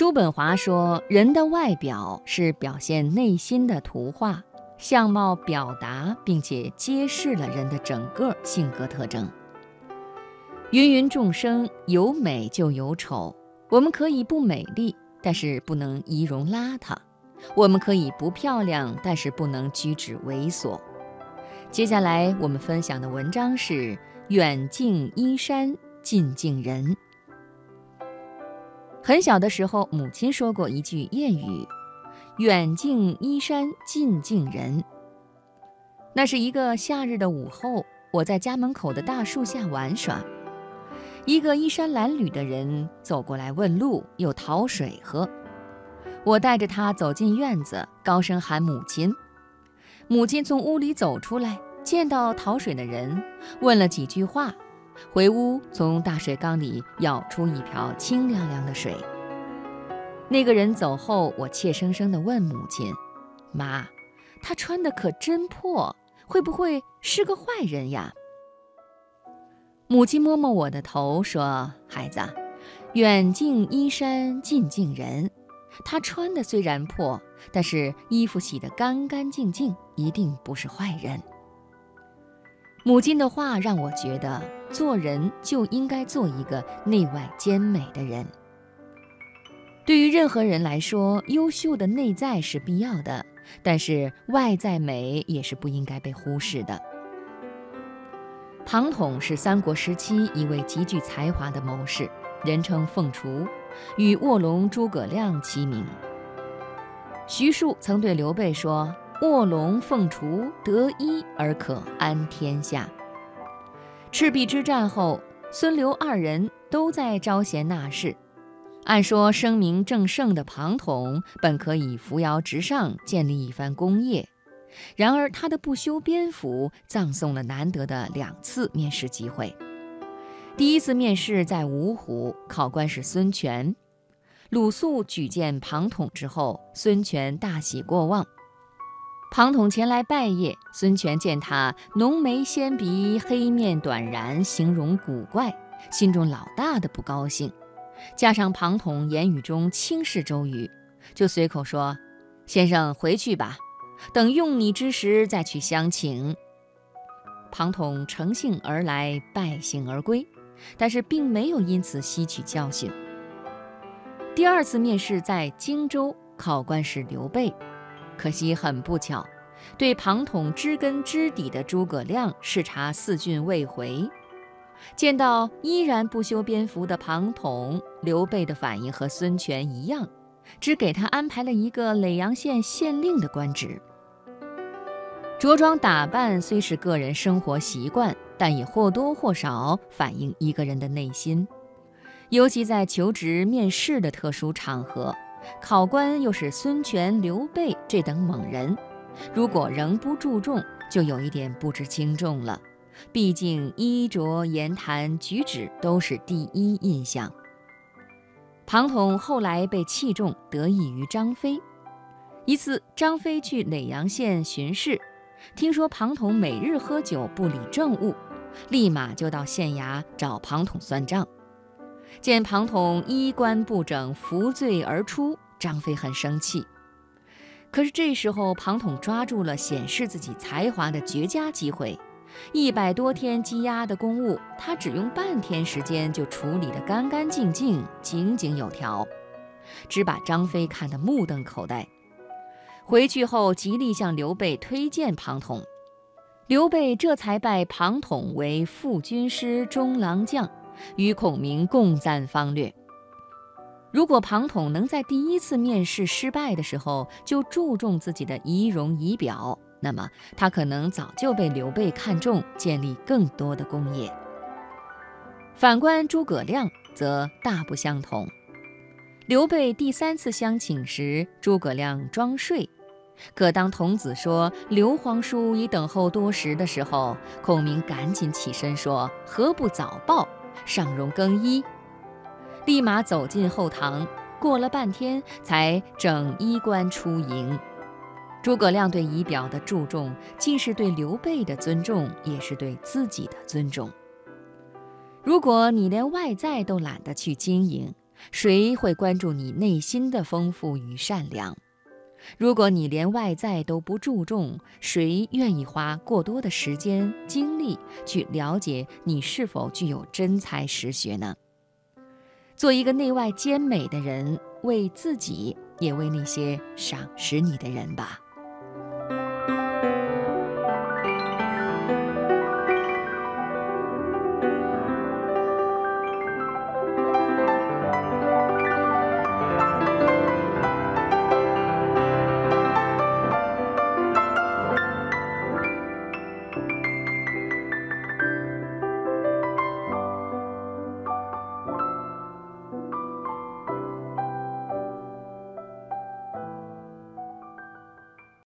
叔本华说：“人的外表是表现内心的图画，相貌表达并且揭示了人的整个性格特征。芸芸众生，有美就有丑。我们可以不美丽，但是不能仪容邋遢；我们可以不漂亮，但是不能举止猥琐。”接下来我们分享的文章是“远近依山，近近人”。很小的时候，母亲说过一句谚语：“远近依山，近近人。”那是一个夏日的午后，我在家门口的大树下玩耍。一个衣衫褴褛的人走过来问路，又讨水喝。我带着他走进院子，高声喊母亲。母亲从屋里走出来，见到讨水的人，问了几句话。回屋，从大水缸里舀出一瓢清凉凉的水。那个人走后，我怯生生地问母亲：“妈，他穿的可真破，会不会是个坏人呀？”母亲摸摸我的头，说：“孩子，远近衣衫，近近人。他穿的虽然破，但是衣服洗得干干净净，一定不是坏人。”母亲的话让我觉得，做人就应该做一个内外兼美的人。对于任何人来说，优秀的内在是必要的，但是外在美也是不应该被忽视的。庞统是三国时期一位极具才华的谋士，人称凤雏，与卧龙诸葛亮齐名。徐庶曾对刘备说。卧龙凤雏得一而可安天下。赤壁之战后，孙刘二人都在招贤纳士。按说声名正盛的庞统本可以扶摇直上，建立一番功业。然而他的不修边幅，葬送了难得的两次面试机会。第一次面试在芜湖，考官是孙权。鲁肃举荐庞统之后，孙权大喜过望。庞统前来拜谒，孙权见他浓眉纤鼻、黑面短髯，形容古怪，心中老大的不高兴。加上庞统言语中轻视周瑜，就随口说：“先生回去吧，等用你之时再去相请。”庞统乘兴而来，败兴而归，但是并没有因此吸取教训。第二次面试在荆州，考官是刘备。可惜很不巧，对庞统知根知底的诸葛亮视察四郡未回，见到依然不修边幅的庞统，刘备的反应和孙权一样，只给他安排了一个耒阳县县令的官职。着装打扮虽是个人生活习惯，但也或多或少反映一个人的内心，尤其在求职面试的特殊场合。考官又是孙权、刘备这等猛人，如果仍不注重，就有一点不知轻重了。毕竟衣着、言谈举止都是第一印象。庞统后来被器重，得益于张飞。一次，张飞去耒阳县巡视，听说庞统每日喝酒不理政务，立马就到县衙找庞统算账。见庞统衣冠不整，服罪而出，张飞很生气。可是这时候，庞统抓住了显示自己才华的绝佳机会，一百多天积压的公务，他只用半天时间就处理得干干净净、井井有条，只把张飞看得目瞪口呆。回去后，极力向刘备推荐庞统，刘备这才拜庞统为副军师、中郎将。与孔明共赞方略。如果庞统能在第一次面试失败的时候就注重自己的仪容仪表，那么他可能早就被刘备看中，建立更多的功业。反观诸葛亮，则大不相同。刘备第三次相请时，诸葛亮装睡，可当童子说刘皇叔已等候多时的时候，孔明赶紧起身说：“何不早报？”上容更衣，立马走进后堂。过了半天，才整衣冠出迎。诸葛亮对仪表的注重，既是对刘备的尊重，也是对自己的尊重。如果你连外在都懒得去经营，谁会关注你内心的丰富与善良？如果你连外在都不注重，谁愿意花过多的时间精力去了解你是否具有真才实学呢？做一个内外兼美的人，为自己，也为那些赏识你的人吧。